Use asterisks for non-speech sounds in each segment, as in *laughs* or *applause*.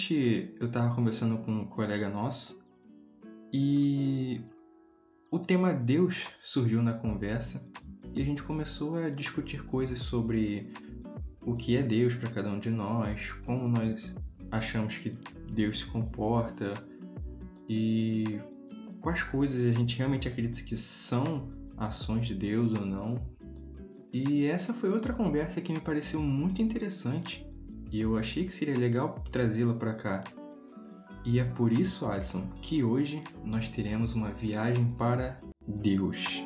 Recentemente eu tava conversando com um colega nosso e o tema Deus surgiu na conversa e a gente começou a discutir coisas sobre o que é Deus para cada um de nós, como nós achamos que Deus se comporta e quais coisas a gente realmente acredita que são ações de Deus ou não. E essa foi outra conversa que me pareceu muito interessante e eu achei que seria legal trazê-la para cá. E é por isso, Alisson, que hoje nós teremos uma viagem para Deus.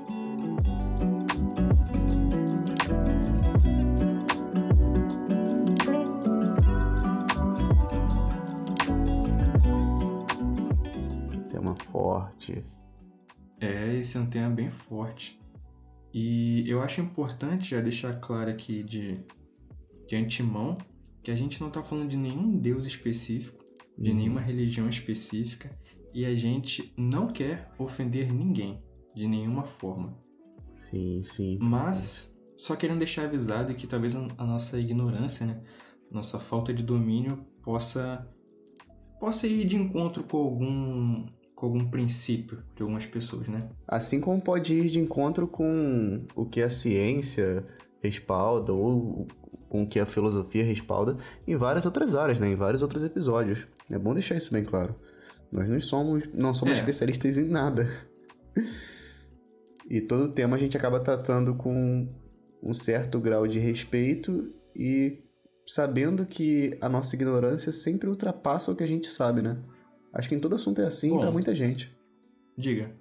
Tema forte. É, esse é um tema bem forte. E eu acho importante já deixar claro aqui de, de antemão que a gente não está falando de nenhum Deus específico, de Uhum. nenhuma religião específica, e a gente não quer ofender ninguém de nenhuma forma. Sim, sim. Mas só querendo deixar avisado que talvez a a nossa ignorância, né, nossa falta de domínio possa possa ir de encontro com algum com algum princípio de algumas pessoas, né? Assim como pode ir de encontro com o que a ciência respalda ou com o que a filosofia respalda em várias outras áreas, né? Em vários outros episódios. É bom deixar isso bem claro. Nós não somos, não somos É. especialistas em nada. E todo tema a gente acaba tratando com um certo grau de respeito e sabendo que a nossa ignorância sempre ultrapassa o que a gente sabe, né? Acho que em todo assunto é assim pra muita gente. Diga.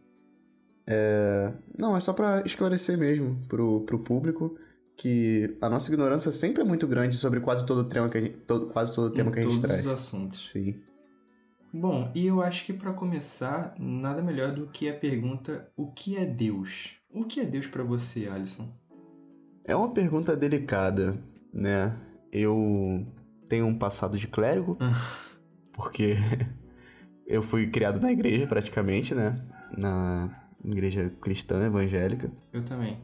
Não, é só pra esclarecer mesmo pro, pro público que a nossa ignorância sempre é muito grande sobre quase todo o tema que a gente, todo- quase todo o tema em que a gente todos traz. os assuntos. Sim. Bom, e eu acho que para começar, nada melhor do que a pergunta: o que é Deus? O que é Deus para você, Alisson? É uma pergunta delicada, né? Eu tenho um passado de clérigo, porque *laughs* eu fui criado na igreja praticamente, né? Na igreja cristã evangélica. Eu também.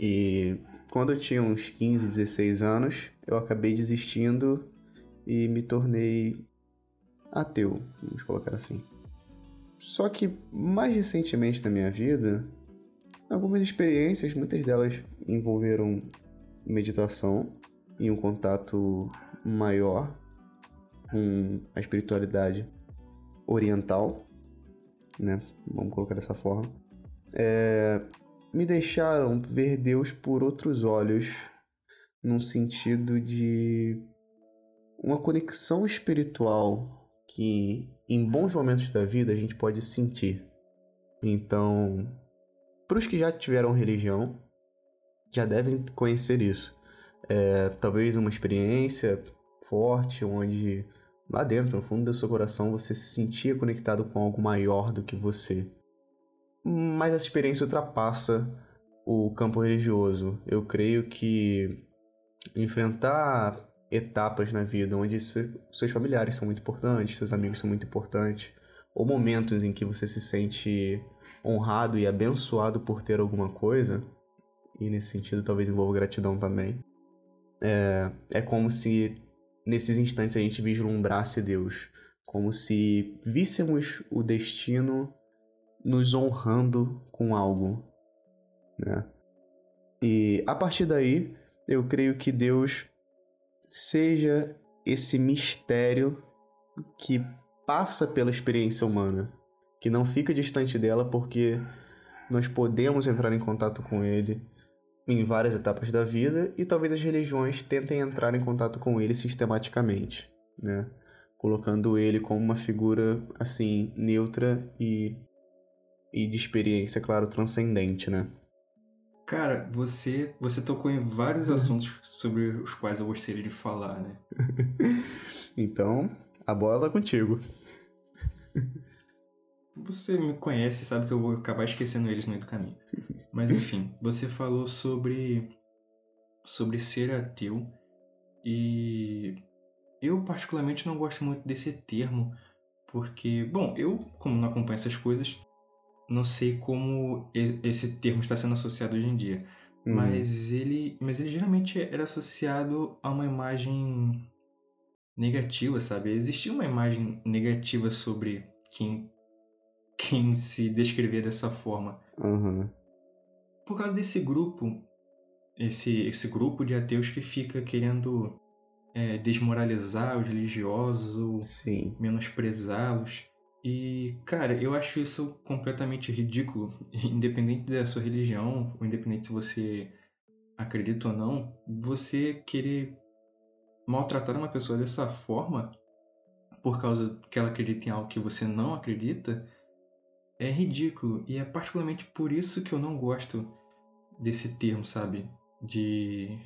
E quando eu tinha uns 15, 16 anos, eu acabei desistindo e me tornei ateu, vamos colocar assim. Só que mais recentemente na minha vida, algumas experiências, muitas delas envolveram meditação e um contato maior com a espiritualidade oriental, né? Vamos colocar dessa forma. É, me deixaram ver Deus por outros olhos, num sentido de uma conexão espiritual que em bons momentos da vida a gente pode sentir. Então, para os que já tiveram religião, já devem conhecer isso. É, talvez uma experiência forte onde lá dentro, no fundo do seu coração, você se sentia conectado com algo maior do que você mas essa experiência ultrapassa o campo religioso. Eu creio que enfrentar etapas na vida onde se- seus familiares são muito importantes, seus amigos são muito importantes, ou momentos em que você se sente honrado e abençoado por ter alguma coisa, e nesse sentido talvez envolva gratidão também, é, é como se nesses instantes a gente vislumbrasse Deus, como se víssemos o destino nos honrando com algo, né? E a partir daí, eu creio que Deus seja esse mistério que passa pela experiência humana, que não fica distante dela porque nós podemos entrar em contato com ele em várias etapas da vida e talvez as religiões tentem entrar em contato com ele sistematicamente, né? Colocando ele como uma figura assim neutra e e de experiência, claro, transcendente, né? Cara, você, você tocou em vários Uhum. assuntos sobre os quais eu gostaria de falar, né? *laughs* Então, a bola tá contigo. Você me conhece, sabe que eu vou acabar esquecendo eles no meio do caminho. Mas enfim, *laughs* você falou sobre sobre ser ateu e eu particularmente não gosto muito desse termo porque, bom, eu como não acompanho essas coisas, não sei como esse termo está sendo associado hoje em dia. Hum, Mas ele, mas ele geralmente era associado a uma imagem negativa, sabe? Existia uma imagem negativa sobre quem, quem se descrever dessa forma. Uhum. Por causa desse grupo, esse, esse grupo de ateus que fica querendo é, desmoralizar os religiosos ou menosprezá-los. E, cara, eu acho isso completamente ridículo, *laughs* independente da sua religião, ou independente se você acredita ou não, você querer maltratar uma pessoa dessa forma por causa que ela acredita em algo que você não acredita é ridículo. E é particularmente por isso que eu não gosto desse termo, sabe? De,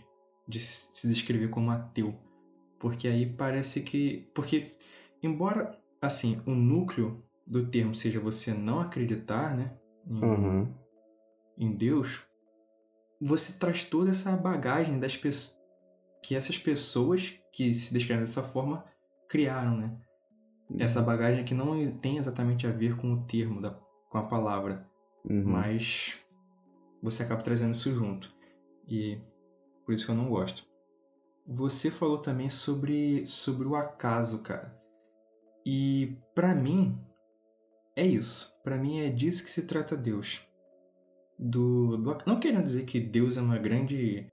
de se descrever como ateu. Porque aí parece que. Porque, embora, assim, o núcleo do termo seja você não acreditar, né? Em, Uhum. em Deus, você traz toda essa bagagem das pessoas. Que essas pessoas que se descrevem dessa forma criaram, né? Essa bagagem que não tem exatamente a ver com o termo, da, com a palavra, Uhum. mas você acaba trazendo isso junto. E por isso que eu não gosto. Você falou também sobre, sobre o acaso, cara. E pra mim é isso. Pra mim é disso que se trata Deus. Do, do não querendo dizer que Deus é uma grande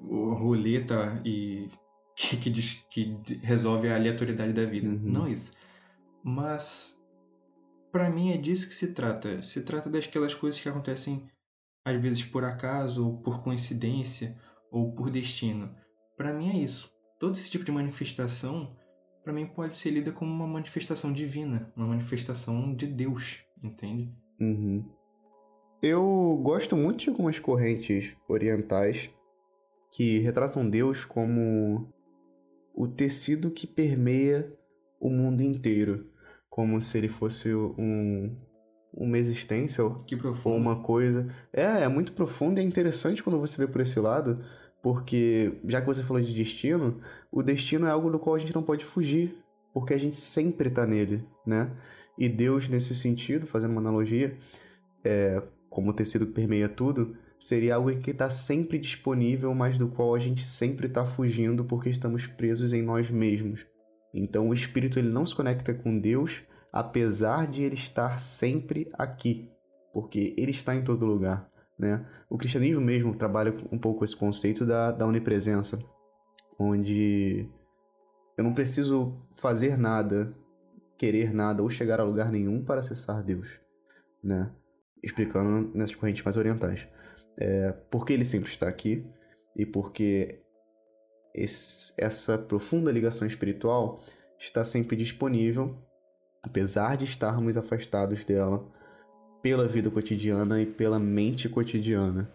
roleta e *laughs* que, que, diz- que resolve a aleatoriedade da vida. Uhum. Não isso. Mas pra mim é disso que se trata. Se trata daquelas coisas que acontecem às vezes por acaso, ou por coincidência, ou por destino. Pra mim é isso. Todo esse tipo de manifestação, pra mim pode ser lida como uma manifestação divina, uma manifestação de Deus, entende? Uhum. Eu gosto muito de algumas correntes orientais que retratam Deus como o tecido que permeia o mundo inteiro, como se ele fosse um, uma existência ou uma coisa. É, é muito profundo e é interessante quando você vê por esse lado, porque já que você falou de destino, o destino é algo do qual a gente não pode fugir, porque a gente sempre tá nele, né? E Deus, nesse sentido, fazendo uma analogia, é, como o tecido que permeia tudo, seria algo que está sempre disponível, mas do qual a gente sempre está fugindo porque estamos presos em nós mesmos. Então o espírito ele não se conecta com Deus, apesar de ele estar sempre aqui, porque ele está em todo lugar, né? O cristianismo mesmo trabalha um pouco esse conceito da, da onipresença, onde eu não preciso fazer nada, querer nada ou chegar a lugar nenhum para acessar Deus, né? Explicando nessas correntes mais orientais. É, porque ele sempre está aqui e porque esse- essa profunda ligação espiritual está sempre disponível, apesar de estarmos afastados dela pela vida cotidiana e pela mente cotidiana.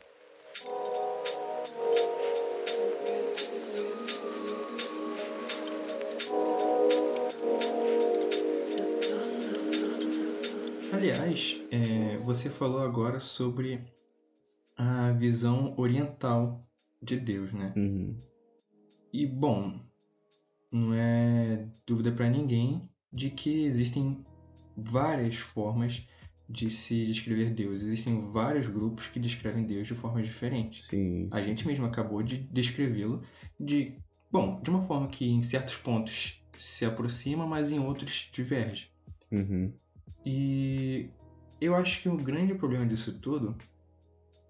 Aliás, é, você falou agora sobre a visão oriental de Deus, né? Uhum. E bom, não é dúvida para ninguém de que existem várias formas de se descrever Deus. Existem vários grupos que descrevem Deus de formas diferentes. Sim. A gente mesmo acabou de descrevê-lo de, bom, de uma forma que em certos pontos se aproxima, mas em outros diverge. Uhum. E eu acho que o grande problema disso tudo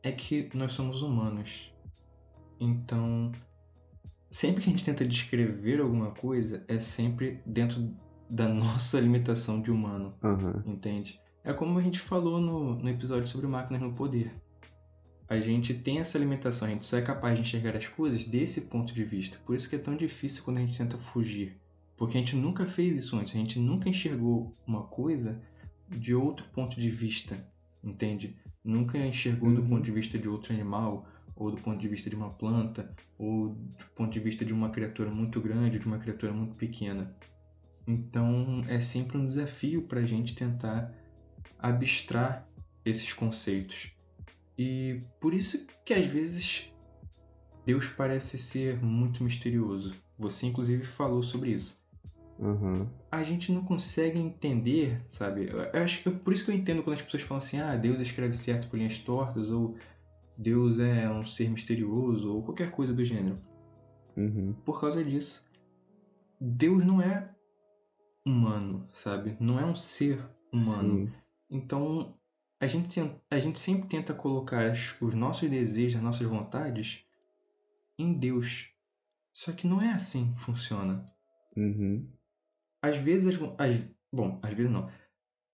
é que nós somos humanos. Então, sempre que a gente tenta descrever alguma coisa, é sempre dentro da *laughs* nossa limitação de humano, Aham. entende? É como a gente falou no, no episódio sobre máquinas no poder. A gente tem essa limitação, a gente só é capaz de enxergar as coisas desse ponto de vista. Por isso que é tão difícil quando a gente tenta fugir. Porque a gente nunca fez isso antes, a gente nunca enxergou uma coisa de outro ponto de vista, entende? Nunca enxergou do Uhum. ponto de vista de outro animal, ou do ponto de vista de uma planta, ou do ponto de vista de uma criatura muito grande, ou de uma criatura muito pequena. Então é sempre um desafio para a gente tentar abstrar esses conceitos. E por isso que às vezes Deus parece ser muito misterioso. Você inclusive falou sobre isso Aham. a gente não consegue entender, sabe? Eu acho que por isso que eu entendo quando as pessoas falam assim, ah, Deus escreve certo por linhas tortas, ou Deus é um ser misterioso, ou qualquer coisa do gênero. Uhum. Por causa disso. Deus não é humano, sabe? Não é um ser humano. Sim. Então, a gente, a gente sempre tenta colocar os nossos desejos, as nossas vontades em Deus. Só que não é assim que funciona. Uhum. Às vezes, as, as, bom, às vezes não.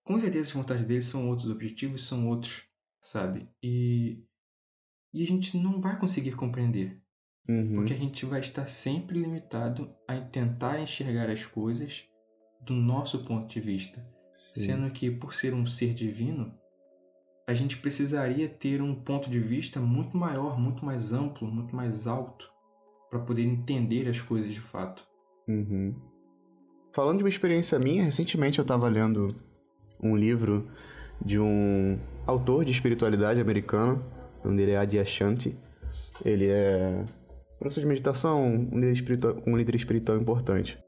Com certeza as vontades dele são outros, objetivos são outros, sabe? E, e a gente não vai conseguir compreender. Uhum. Porque a gente vai estar sempre limitado a tentar enxergar as coisas do nosso ponto de vista. Sim. Sendo que, por ser um ser divino, a gente precisaria ter um ponto de vista muito maior, muito mais amplo, muito mais alto, para poder entender as coisas de fato. Uhum. Falando de uma experiência minha, recentemente eu estava lendo um livro de um autor de espiritualidade americano, o nome dele é Adi Ashanti. Ele é professor de meditação, um líder espiritual, um líder espiritual importante.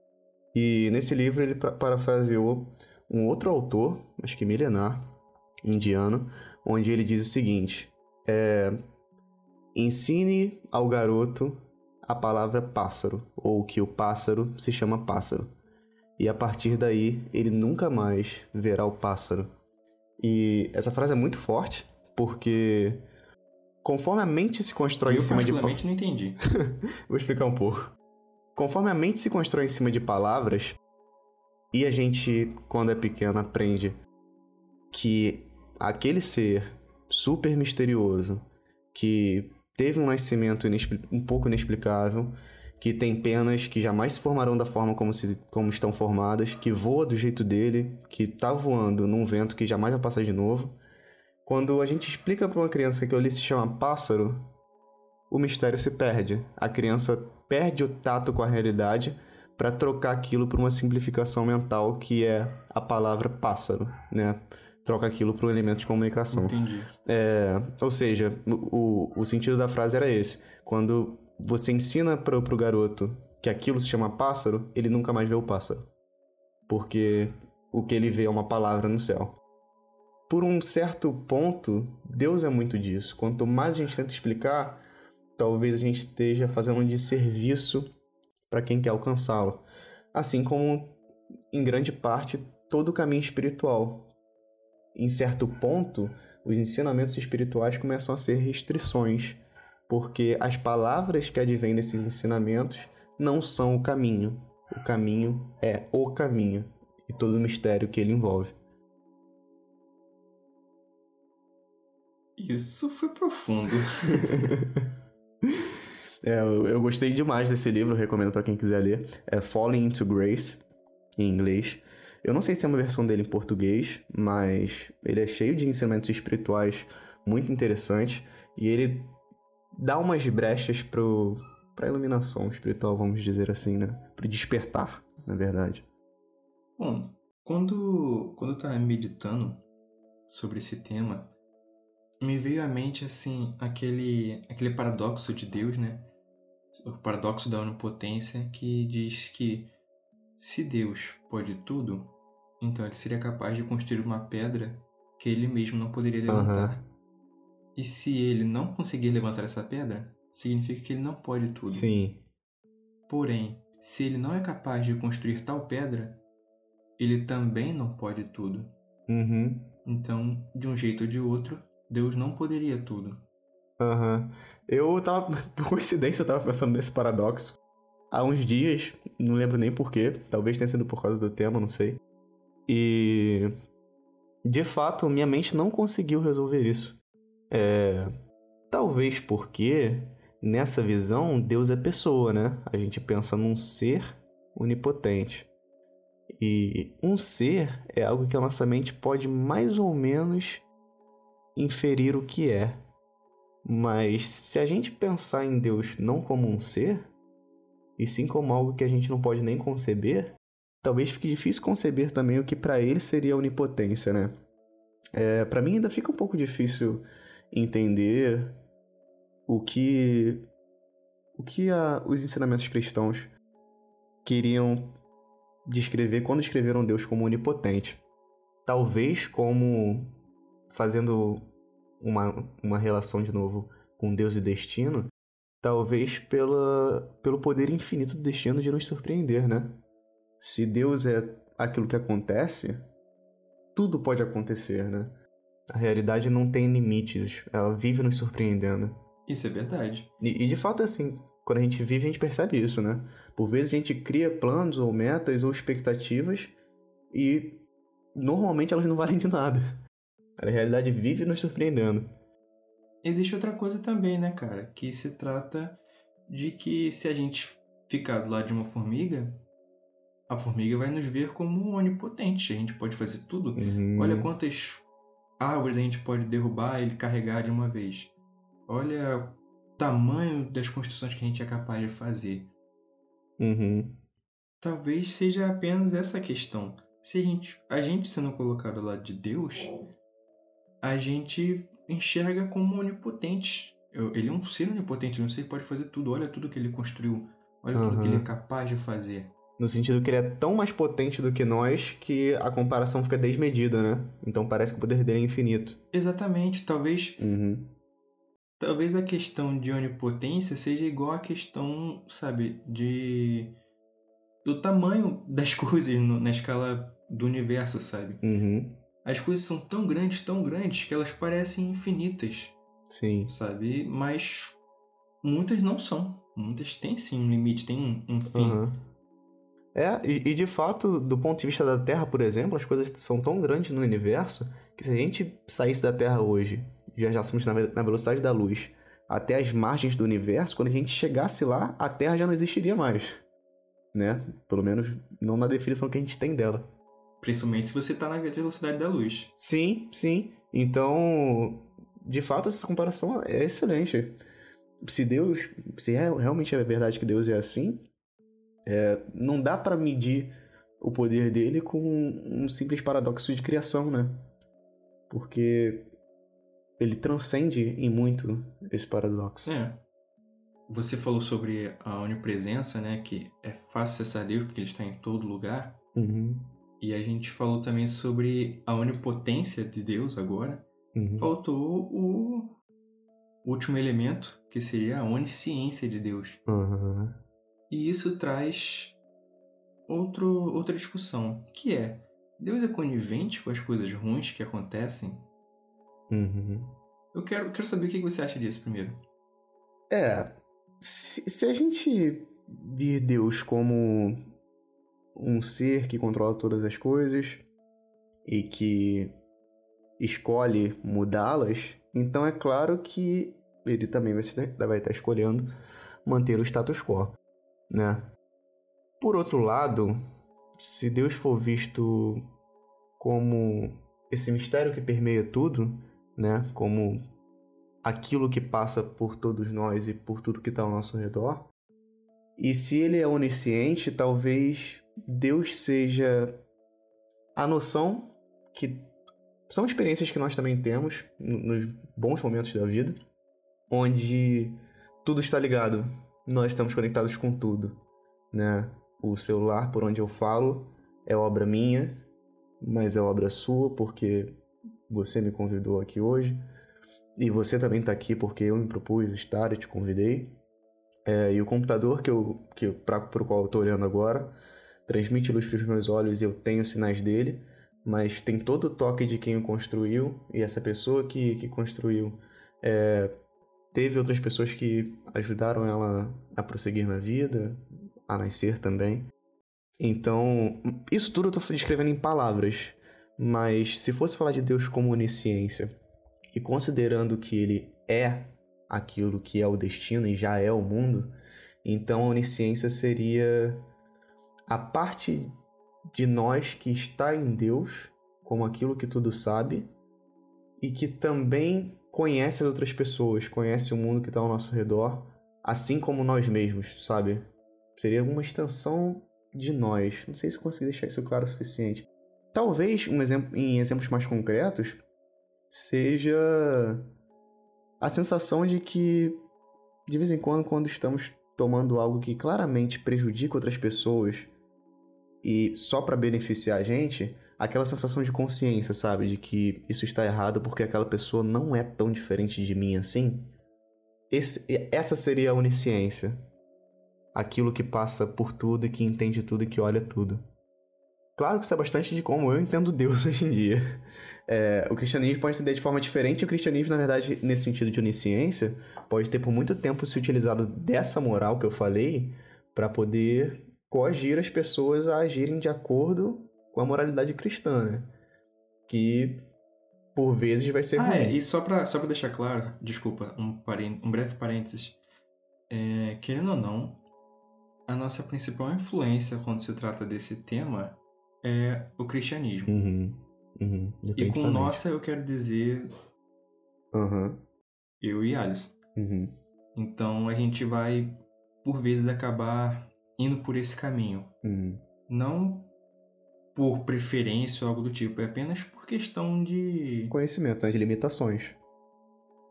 E nesse livro ele parafraseou um outro autor, acho que milenar, indiano, onde ele diz o seguinte: é, ensine ao garoto a palavra pássaro, ou que o pássaro se chama pássaro. E a partir daí ele nunca mais verá o pássaro. E essa frase é muito forte, porque conforme a mente se constrói Eu em cima de. particularmente não entendi. *laughs* Vou explicar um pouco. Conforme a mente se constrói em cima de palavras, e a gente, quando é pequeno, aprende que aquele ser super misterioso, que teve um nascimento um pouco inexplicável, que tem penas que jamais se formarão da forma como, se, como estão formadas, que voa do jeito dele, que tá voando num vento que jamais vai passar de novo. Quando a gente explica para uma criança que ali se chama pássaro, o mistério se perde. A criança perde o tato com a realidade para trocar aquilo por uma simplificação mental que é a palavra pássaro, né? Troca aquilo por um elemento de comunicação. Entendi. É, ou seja, o, o sentido da frase era esse. Quando você ensina pro, pro garoto que aquilo se chama pássaro, ele nunca mais vê o pássaro. Porque o que ele vê é uma palavra no céu. Por um certo ponto, Deus é muito disso. Quanto mais a gente tenta explicar, talvez a gente esteja fazendo um desserviço para quem quer alcançá-lo. Assim como, em grande parte, todo o caminho espiritual. Em certo ponto, os ensinamentos espirituais começam a ser restrições, porque as palavras que advêm desses ensinamentos não são o caminho. O caminho é o caminho e todo o mistério que ele envolve. Isso foi profundo. *laughs* É, eu, gostei demais desse livro, recomendo para quem quiser ler. É Falling into Grace, em inglês. Eu não sei se tem uma versão dele em português, mas ele é cheio de ensinamentos espirituais muito interessantes e ele dá umas brechas pro para iluminação espiritual, vamos dizer assim, né? Para despertar, na verdade. Bom, quando, quando eu tava meditando sobre esse tema, me veio à mente, assim, aquele, aquele paradoxo de Deus, né? O paradoxo da onipotência que diz que se Deus pode tudo, então ele seria capaz de construir uma pedra que ele mesmo não poderia levantar. Aham. E se ele não conseguir levantar essa pedra, significa que ele não pode tudo. Sim. Porém, se ele não é capaz de construir tal pedra, ele também não pode tudo. Uhum. Então, de um jeito ou de outro, Deus não poderia tudo. Aham. Eu tava, *laughs* por coincidência, eu tava pensando nesse paradoxo há uns dias, não lembro nem porquê, talvez tenha sido por causa do tema, não sei. E de fato, minha mente não conseguiu resolver isso. É, talvez porque nessa visão Deus é pessoa, né? A gente pensa num ser onipotente. E um ser é algo que a nossa mente pode mais ou menos inferir o que é. Mas se a gente pensar em Deus não como um ser, e sim como algo que a gente não pode nem conceber, talvez fique difícil conceber também o que para ele seria a onipotência, né? É, para mim ainda fica um pouco difícil entender o que o que a, os ensinamentos cristãos queriam descrever quando escreveram Deus como onipotente. Talvez como fazendo uma, uma relação de novo com Deus e destino, talvez pela, pelo poder infinito do destino de nos surpreender, né? Se Deus é aquilo que acontece, tudo pode acontecer, né? A realidade não tem limites, ela vive nos surpreendendo. Isso é verdade. E, e, de fato é assim, quando a gente vive, a gente percebe isso, né? Por vezes a gente cria planos ou metas ou expectativas e normalmente elas não valem de nada. A realidade vive nos surpreendendo. Existe outra coisa também, né, cara? Que se trata de que se a gente ficar do lado de uma formiga, a formiga vai nos ver como onipotente. A gente pode fazer tudo. Uhum. Olha quantas árvores a gente pode derrubar e carregar de uma vez. Olha o tamanho das construções que a gente é capaz de fazer. Uhum. Talvez seja apenas essa questão. Se a gente, a gente sendo colocado ao lado de Deus, a gente enxerga como onipotente. Ele é um ser onipotente, não sei se pode fazer tudo. Olha tudo que ele construiu. Olha uhum. tudo que ele é capaz de fazer. No sentido que ele é tão mais potente do que nós que a comparação fica desmedida, né? Então parece que o poder dele é infinito. Exatamente. Talvez. Uhum. Talvez a questão de onipotência seja igual à questão, sabe, de. do tamanho das *laughs* coisas no, na escala do universo, sabe? Uhum. As coisas são tão grandes, tão grandes, que elas parecem infinitas. Sim. Sabe? Mas muitas não são. Muitas têm sim um limite, têm um, um fim. Uhum. É, e, e, de fato, do ponto de vista da Terra, por exemplo, as coisas são tão grandes no universo que se a gente saísse da Terra hoje, viajássemos na, na velocidade da luz até as margens do universo, quando a gente chegasse lá, a Terra já não existiria mais. Né? Pelo menos não na definição que a gente tem dela. Principalmente se você está na velocidade da luz. Sim, sim. Então, de fato, essa comparação é excelente. Se Deus, se é, realmente é verdade que Deus é assim, é, não dá para medir o poder dele com um simples paradoxo de criação, né? Porque ele transcende em muito esse paradoxo. É. Você falou sobre a onipresença, né? Que é fácil acessar Deus porque ele está em todo lugar. Uhum. E a gente falou também sobre a onipotência de Deus agora. Uhum. Faltou o último elemento, que seria a onisciência de Deus. Uhum. E isso traz outro, outra discussão, que é, Deus é conivente com as coisas ruins que acontecem? Uhum. Eu quero, quero saber o que você acha disso primeiro. É, se, se a gente vir Deus como um ser que controla todas as coisas e que escolhe mudá-las, então é claro que ele também vai, ser, vai estar escolhendo manter o status quo, né? Por outro lado, se Deus for visto como esse mistério que permeia tudo, né? Como aquilo que passa por todos nós e por tudo que está ao nosso redor. E se ele é onisciente, talvez Deus seja a noção que são experiências que nós também temos nos bons momentos da vida, onde tudo está ligado, nós estamos conectados com tudo, né? O celular por onde eu falo é obra minha, mas é obra sua porque você me convidou aqui hoje e você também está aqui porque eu me propus estar e te convidei. É, e o computador que eu, que para o qual eu estou olhando agora transmite luz para os meus olhos e eu tenho sinais dele, mas tem todo o toque de quem o construiu e essa pessoa que, que construiu é, teve outras pessoas que ajudaram ela a prosseguir na vida, a nascer também. Então, isso tudo eu estou descrevendo em palavras, mas se fosse falar de Deus como onisciência e considerando que ele é aquilo que é o destino e já é o mundo, então a onisciência seria a parte de nós que está em Deus, como aquilo que tudo sabe, e que também conhece as outras pessoas, conhece o mundo que está ao nosso redor, assim como nós mesmos, sabe? Seria uma extensão de nós. Não sei se consegui deixar isso claro o suficiente. Talvez, um exemplo, em exemplos mais concretos, seja a sensação de que, de vez em quando, quando estamos tomando algo que claramente prejudica outras pessoas, e só para beneficiar a gente, aquela sensação de consciência, sabe? De que isso está errado porque aquela pessoa não é tão diferente de mim assim. Esse, essa seria a onisciência. aquilo que passa por tudo e que entende tudo e que olha tudo. Claro que isso é bastante de como eu entendo Deus *laughs* hoje em dia. É, o cristianismo pode entender de forma diferente. O cristianismo, na verdade, nesse sentido de onisciência, pode ter por muito tempo se utilizado dessa moral que eu falei para poder coagir as pessoas a agirem de acordo com a moralidade cristã, né? Que por vezes vai ser ah, ruim. É, e só pra, só pra deixar claro, desculpa, um, um breve parênteses. É, querendo ou não, a nossa principal influência quando se trata desse tema é o cristianismo. Uhum, uhum, e com nossa eu quero dizer uhum. eu e Alisson. Uhum. Então a gente vai, por vezes, acabar indo por esse caminho. Uhum. Não por preferência ou algo do tipo, é apenas por questão de. Conhecimento, né? De limitações.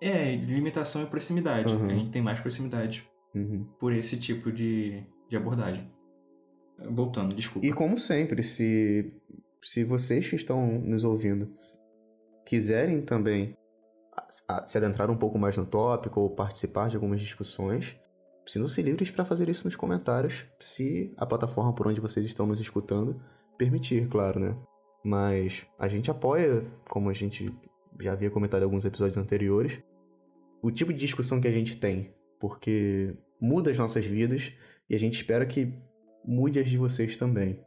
É, limitação e proximidade. Uhum. A gente tem mais proximidade uhum. por esse tipo de, de abordagem. Voltando, desculpa. E como sempre, se, se vocês que estão nos ouvindo quiserem também se adentrar um pouco mais no tópico ou participar de algumas discussões, sintam-se livres para fazer isso nos comentários, se a plataforma por onde vocês estão nos escutando permitir, claro, né? Mas a gente apoia, como a gente já havia comentado em alguns episódios anteriores, o tipo de discussão que a gente tem, porque muda as nossas vidas e a gente espera que mude as de vocês também.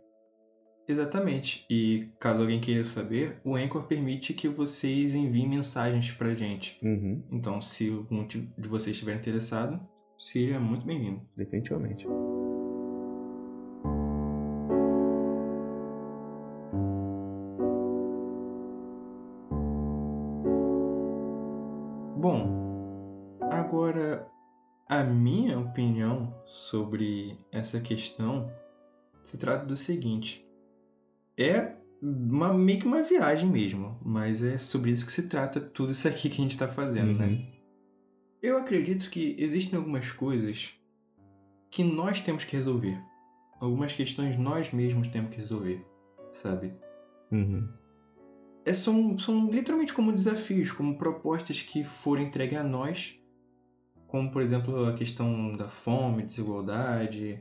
Exatamente. E caso alguém queira saber, o Anchor permite que vocês enviem mensagens pra gente. Uhum. Então, se algum de vocês estiver interessado, seria muito bem-vindo. Definitivamente. Bom, agora a minha opinião sobre essa questão se trata do seguinte: é uma, meio que uma viagem mesmo, mas é sobre isso que se trata tudo isso aqui que a gente está fazendo, né? uhum. né? Eu acredito que existem algumas coisas que nós temos que resolver. Algumas questões nós mesmos temos que resolver, sabe? Uhum. É, são, são literalmente como desafios, como propostas que foram entregues a nós como por exemplo a questão da fome, desigualdade,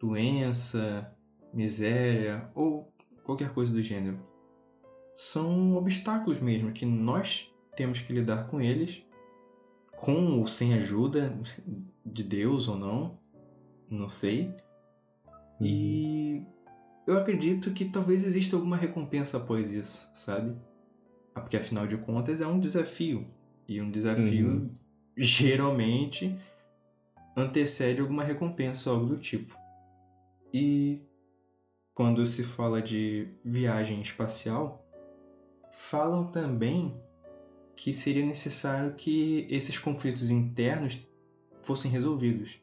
doença, miséria ou qualquer coisa do gênero. São obstáculos mesmo que nós temos que lidar com eles, com ou sem ajuda de Deus ou não, não sei. E eu acredito que talvez exista alguma recompensa após isso, sabe? Porque afinal de contas é um desafio. E um desafio uhum geralmente antecede alguma recompensa ou algo do tipo. E quando se fala de viagem espacial, falam também que seria necessário que esses conflitos internos fossem resolvidos,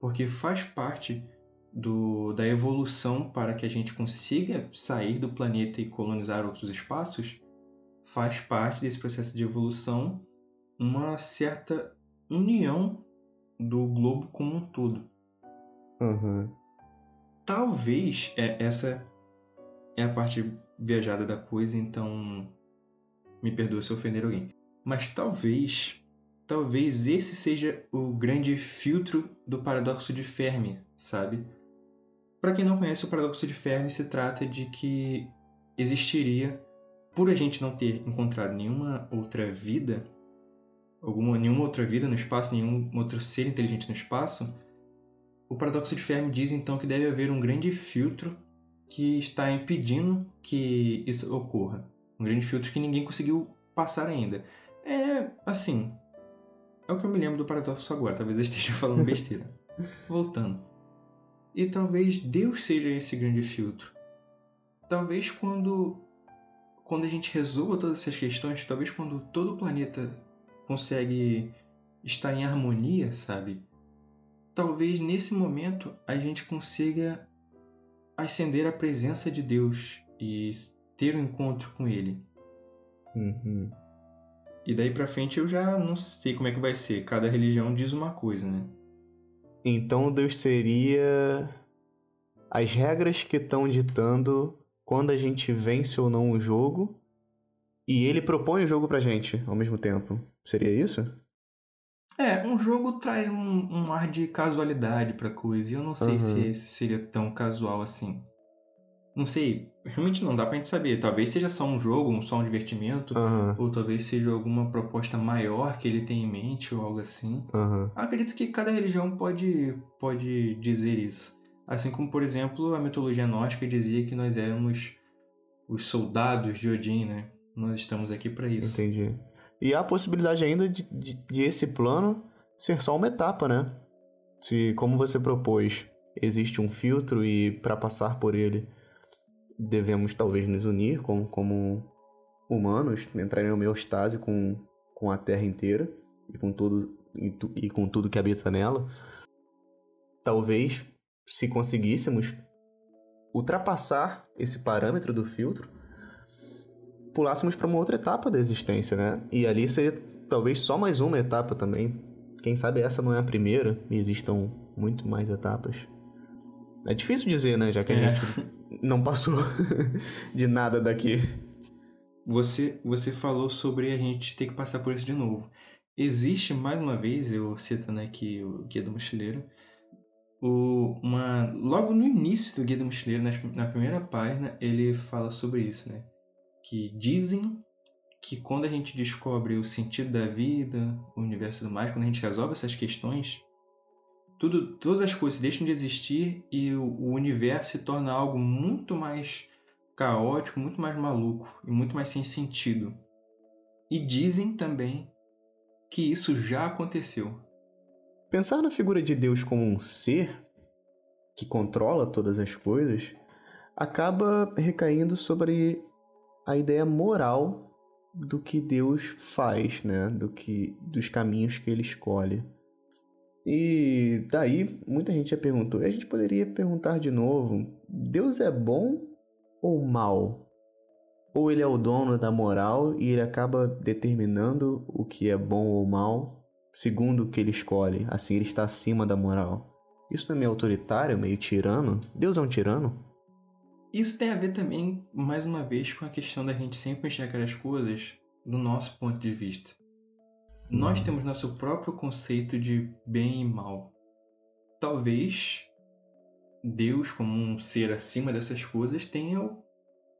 porque faz parte do, da evolução para que a gente consiga sair do planeta e colonizar outros espaços, faz parte desse processo de evolução uma certa união do globo como um todo. Uhum. Talvez é, essa é a parte viajada da coisa, então me perdoe se ofender alguém. Mas talvez, talvez esse seja o grande filtro do paradoxo de Fermi, sabe? Para quem não conhece, o paradoxo de Fermi se trata de que existiria, por a gente não ter encontrado nenhuma outra vida, alguma, nenhuma outra vida no espaço, nenhum outro ser inteligente no espaço, o paradoxo de Fermi diz então que deve haver um grande filtro que está impedindo que isso ocorra. Um grande filtro que ninguém conseguiu passar ainda. É assim. É o que eu me lembro do paradoxo agora, talvez eu esteja *laughs* falando besteira. Voltando. E talvez Deus seja esse grande filtro. Talvez quando quando a gente resolva todas essas questões, talvez quando todo o planeta consegue estar em harmonia, sabe? Talvez nesse momento a gente consiga ascender a presença de Deus e ter um encontro com Ele. Uhum. E daí pra frente eu já não sei como é que vai ser. Cada religião diz uma coisa, né? Então Deus seria as regras que estão ditando quando a gente vence ou não o jogo e ele propõe o jogo pra gente ao mesmo tempo. Seria isso? É, um jogo traz um, um ar de casualidade pra coisa, e eu não sei Uhum. se seria tão casual assim. Não sei, realmente não dá pra gente saber. Talvez seja só um jogo, um- só um divertimento, Aham, ou talvez seja alguma proposta maior que ele tem em mente, ou algo assim. Eu acredito que cada religião pode, pode dizer isso. Assim como, por exemplo, a mitologia nórdica dizia que nós éramos os soldados de Odin, né? Nós estamos aqui pra isso. Entendi. E há a possibilidade ainda de, de, de esse plano ser só uma etapa, né? Se, como você propôs, existe um filtro e para passar por ele devemos talvez nos unir como, como humanos, entrar em homeostase com, com a Terra inteira e com, tudo, e, tu- e com tudo que habita nela. Talvez, se conseguíssemos ultrapassar esse parâmetro do filtro, pulássemos para uma outra etapa da existência, né? E ali seria talvez só mais uma etapa também. Quem sabe essa não é a primeira e existam muito mais etapas. É difícil dizer, né? Já que a É. gente não passou *laughs* de nada daqui. Você, você falou sobre a gente ter que passar por isso de novo. Existe, mais uma vez, eu citando aqui o Guia do Mochileiro, o, uma, logo no início do Guia do Mochileiro, nas- na, primeira página, ele fala sobre isso, né? Que dizem que quando a gente descobre o sentido da vida, o universo tudo mais, quando a gente resolve essas questões, tudo, todas as coisas deixam de existir e o, o universo se torna algo muito mais caótico, muito mais maluco e muito mais sem sentido. E dizem também que isso já aconteceu. Pensar na figura de Deus como um ser que controla todas as coisas acaba recaindo sobre a ideia moral do que Deus faz, né? Do que dos caminhos que ele escolhe. E daí muita gente já perguntou, e a gente poderia perguntar de novo, Deus é bom ou mal? Ou ele é o dono da moral e ele acaba determinando o que é bom ou mal segundo o que ele escolhe, assim ele está acima da moral. Isso não é meio autoritário, meio tirano? Deus é um tirano? Isso tem a ver também, mais uma vez, com a questão da gente sempre enxergar as coisas do nosso ponto de vista. Nós Uhum. temos nosso próprio conceito de bem e mal. Talvez Deus, como um ser acima dessas coisas, tenha o,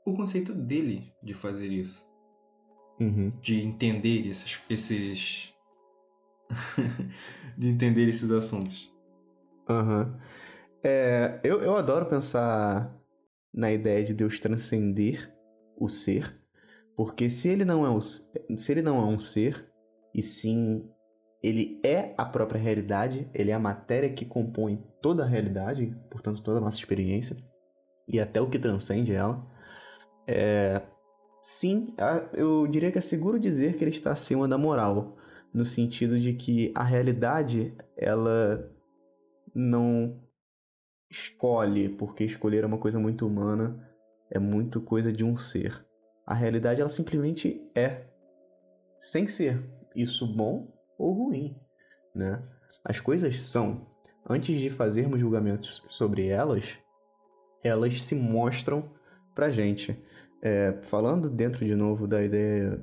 o conceito dele de fazer isso. Uhum. De entender esses. esses... *laughs* de entender esses assuntos. Aham. É, eu, eu adoro pensar na ideia de Deus transcender o ser, porque se ele não é o, se ele não é um ser, e sim ele é a própria realidade, ele é a matéria que compõe toda a realidade, portanto toda a nossa experiência, e até o que transcende ela, é, sim, eu diria que é seguro dizer que ele está acima da moral, no sentido de que a realidade, ela não escolhe, porque escolher é uma coisa muito humana, é muito coisa de um ser. A realidade, ela simplesmente é, sem ser isso bom ou ruim, né? As coisas são. Antes de fazermos julgamentos sobre elas, elas se mostram pra gente. É, falando dentro de novo da ideia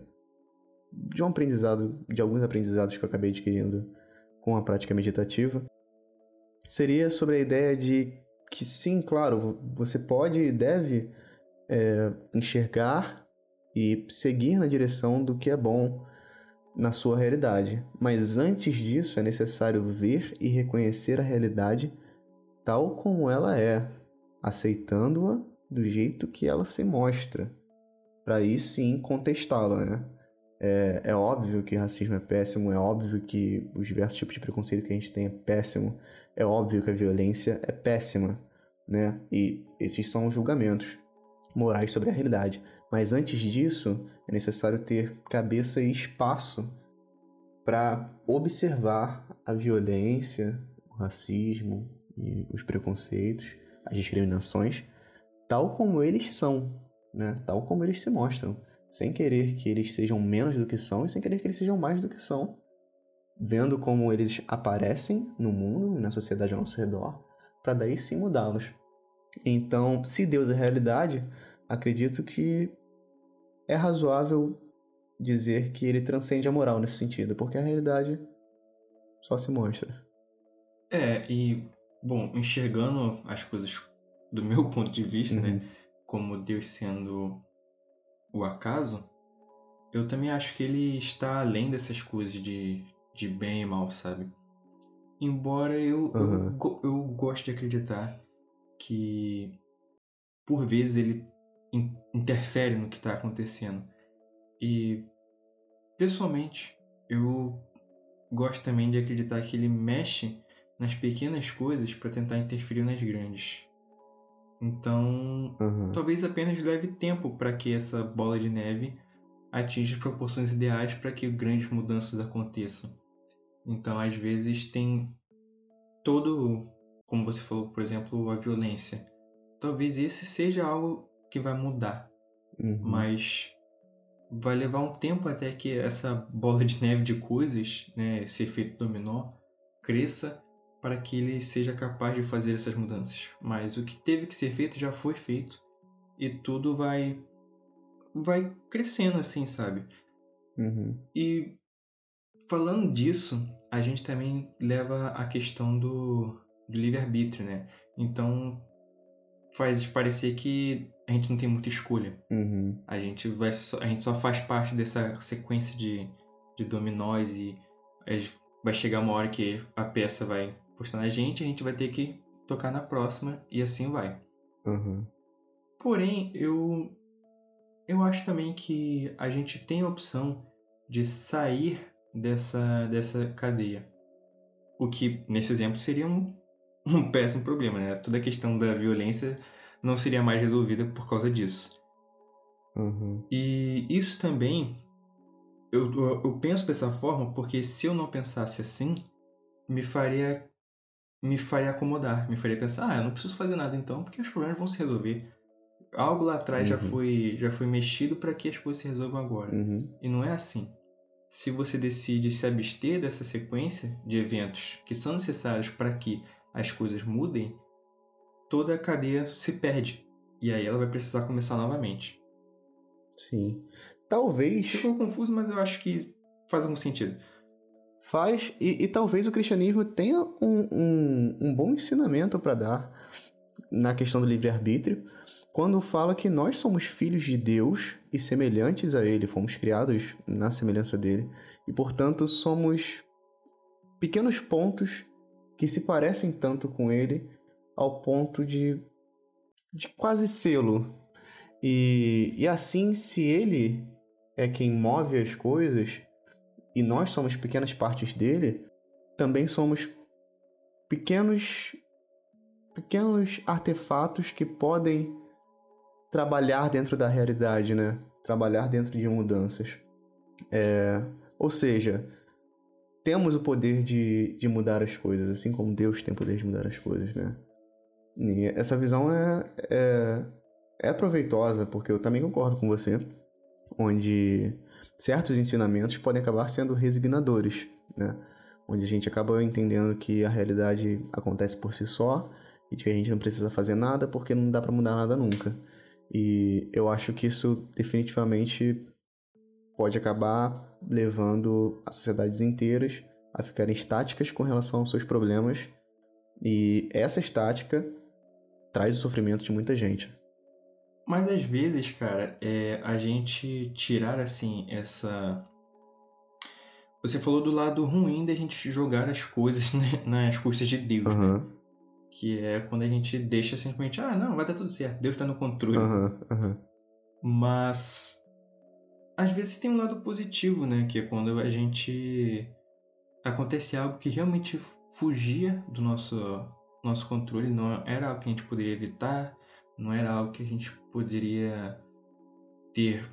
de um aprendizado, de alguns aprendizados que eu acabei adquirindo com a prática meditativa, seria sobre a ideia de que sim, claro, você pode e deve é, enxergar e seguir na direção do que é bom na sua realidade. Mas antes disso é necessário ver e reconhecer a realidade tal como ela é, aceitando-a do jeito que ela se mostra, para aí sim contestá-la, né? É, é óbvio que racismo é péssimo, é óbvio que os diversos tipos de preconceito que a gente tem é péssimo, é óbvio que a violência é péssima, né? E esses são os julgamentos morais sobre a realidade. Mas antes disso, é necessário ter cabeça e espaço para observar a violência, o racismo e os preconceitos, as discriminações, tal como eles são, né? Tal como eles se mostram, sem querer que eles sejam menos do que são e sem querer que eles sejam mais do que são, vendo como eles aparecem no mundo e na sociedade ao nosso redor, para daí sim mudá-los. Então, se Deus é realidade, acredito que é razoável dizer que ele transcende a moral nesse sentido, porque a realidade só se mostra. É, e, bom, enxergando as coisas do meu *laughs* ponto de vista, né, Uhum. como Deus sendo o acaso, eu também acho que ele está além dessas coisas de, de bem e mal, sabe? Embora eu, eu, Aham. go- eu goste de acreditar que, por vezes, ele in- interfere no que está acontecendo. E, pessoalmente, eu gosto também de acreditar que ele mexe nas pequenas coisas para tentar interferir nas grandes. Então, Aham. talvez apenas leve tempo para que essa bola de neve atinja as proporções ideais para que grandes mudanças aconteçam. Então, às vezes, tem todo, como você falou, por exemplo, a violência. Talvez esse seja algo que vai mudar, Uhum. mas vai levar um tempo até que essa bola de neve de coisas, né, esse efeito dominó, cresça para que ele seja capaz de fazer essas mudanças. Mas o que teve que ser feito já foi feito e tudo vai vai crescendo assim, sabe? Uhum. E falando disso, a gente também leva a questão do, do livre-arbítrio, né? Então faz parecer que a gente não tem muita escolha. Uhum. A gente, vai só, a gente só faz parte dessa sequência de, de dominós e vai chegar uma hora que a peça vai postar na gente, a gente vai ter que tocar na próxima e assim vai. Uhum. Porém, eu, eu acho também que a gente tem a opção de sair dessa, dessa cadeia. O que, nesse exemplo, seria um, um *laughs* péssimo problema, né? Toda a questão da violência não seria mais resolvida por causa disso. Uhum. E isso também, eu, eu, penso dessa forma porque se eu não pensasse assim, me faria me faria acomodar, me faria pensar, ah, eu não preciso fazer nada então, porque os problemas vão se resolver. Algo lá atrás já Uhum. foi já foi mexido para que as coisas se resolvam agora. Uhum. E não é assim. Se você decide se abster dessa sequência de eventos que são necessários para que as coisas mudem, toda a cadeia se perde. E aí ela vai precisar começar novamente. Sim. Talvez Ficou confuso, mas eu acho que faz algum sentido. faz, e, e talvez o cristianismo tenha um, um, um bom ensinamento para dar na questão do livre-arbítrio, quando fala que nós somos filhos de Deus e semelhantes a Ele, fomos criados na semelhança dele, e portanto somos pequenos pontos que se parecem tanto com Ele ao ponto de, de quase sê-lo. E, e assim, se Ele é quem move as coisas, e nós somos pequenas partes dele, também somos pequenos pequenos artefatos que podem trabalhar dentro da realidade, né? Trabalhar dentro de mudanças. É, ou seja, temos o poder de, de mudar as coisas, assim como Deus tem o poder de mudar as coisas, né? E essa visão é, é, é proveitosa, porque eu também concordo com você, onde certos ensinamentos podem acabar sendo resignadores, né? Onde a gente acaba entendendo que a realidade acontece por si só e que a gente não precisa fazer nada porque não dá para mudar nada nunca. E eu acho que isso definitivamente pode acabar levando as sociedades inteiras a ficarem estáticas com relação aos seus problemas. E essa estática traz o sofrimento de muita gente. Mas às vezes, cara, é a gente tirar assim essa. Você falou do lado ruim da gente jogar as coisas *laughs* né, nas custas de Deus, né? Aham, Que é quando a gente deixa simplesmente, ah, não, vai dar tudo certo, Deus tá no controle. aham, aham. Mas às vezes tem um lado positivo, né? Que é quando a gente acontece algo que realmente fugia do nosso nosso controle, não era algo que a gente poderia evitar, não era algo que a gente poderia ter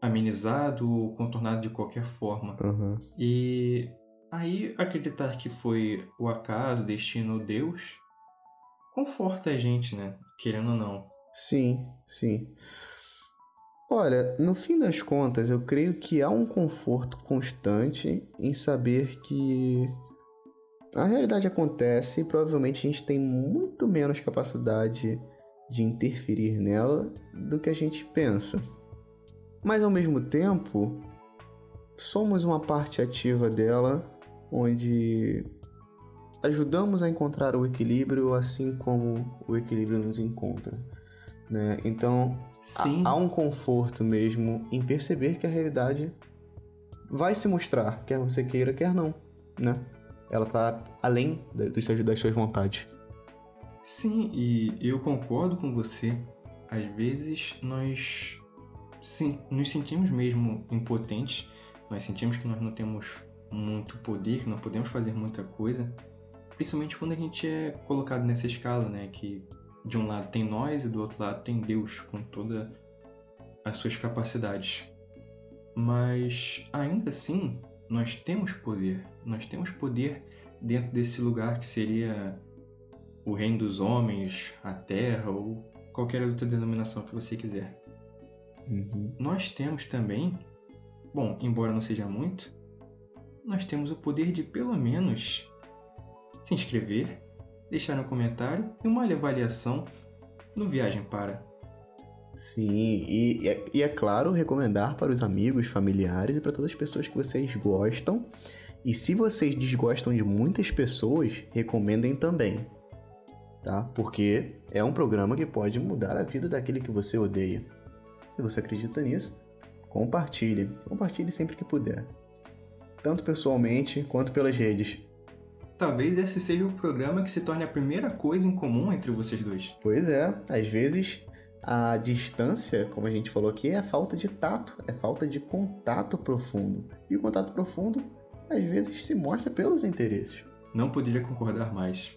amenizado ou contornado de qualquer forma. aham. E aí acreditar que foi o acaso, o destino, ou Deus, conforta a gente, né? Querendo ou não. Sim, sim. Olha, no fim das contas, eu creio que há um conforto constante em saber que a realidade acontece e provavelmente a gente tem muito menos capacidade de interferir nela do que a gente pensa. Mas ao mesmo tempo, somos uma parte ativa dela onde ajudamos a encontrar o equilíbrio assim como o equilíbrio nos encontra. Né? Então, Sim. há um conforto mesmo em perceber que a realidade vai se mostrar, quer você queira, quer não. Né? Ela está além das suas vontades. Sim, e eu concordo com você. Às vezes nós sim, nos sentimos mesmo impotentes, nós sentimos que nós não temos muito poder, que não podemos fazer muita coisa, principalmente quando a gente é colocado nessa escala, né? Que de um lado tem nós e do outro lado tem Deus com todas as suas capacidades. Mas ainda assim, nós temos poder. Nós temos poder dentro desse lugar que seria o reino dos homens, a terra ou qualquer outra denominação que você quiser. Uhum. Nós temos também, bom, embora não seja muito, nós temos o poder de pelo menos se inscrever, deixar um comentário e uma avaliação no Viagem Para. Sim, e, é, e é claro, recomendar para os amigos, familiares e para todas as pessoas que vocês gostam. E se vocês desgostam de muitas pessoas, recomendem também, tá? Porque é um programa que pode mudar a vida daquele que você odeia. Se você acredita nisso, compartilhe. Compartilhe sempre que puder. Tanto pessoalmente quanto pelas redes. Talvez esse seja o programa que se torne a primeira coisa em comum entre vocês dois. Pois é, às vezes a distância, como a gente falou aqui, é a falta de tato, é falta de contato profundo. E o contato profundo, às vezes, se mostra pelos interesses. Não poderia concordar mais.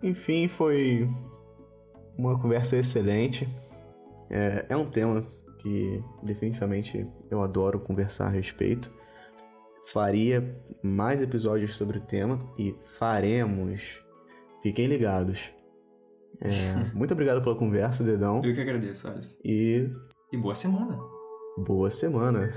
Enfim, foi uma conversa excelente. É, é um tema que definitivamente eu adoro conversar a respeito. Faria mais episódios sobre o tema e faremos. Fiquem ligados. É, *laughs* muito obrigado pela conversa, Dedão. Eu que agradeço, Alice. E. E boa semana. Boa semana.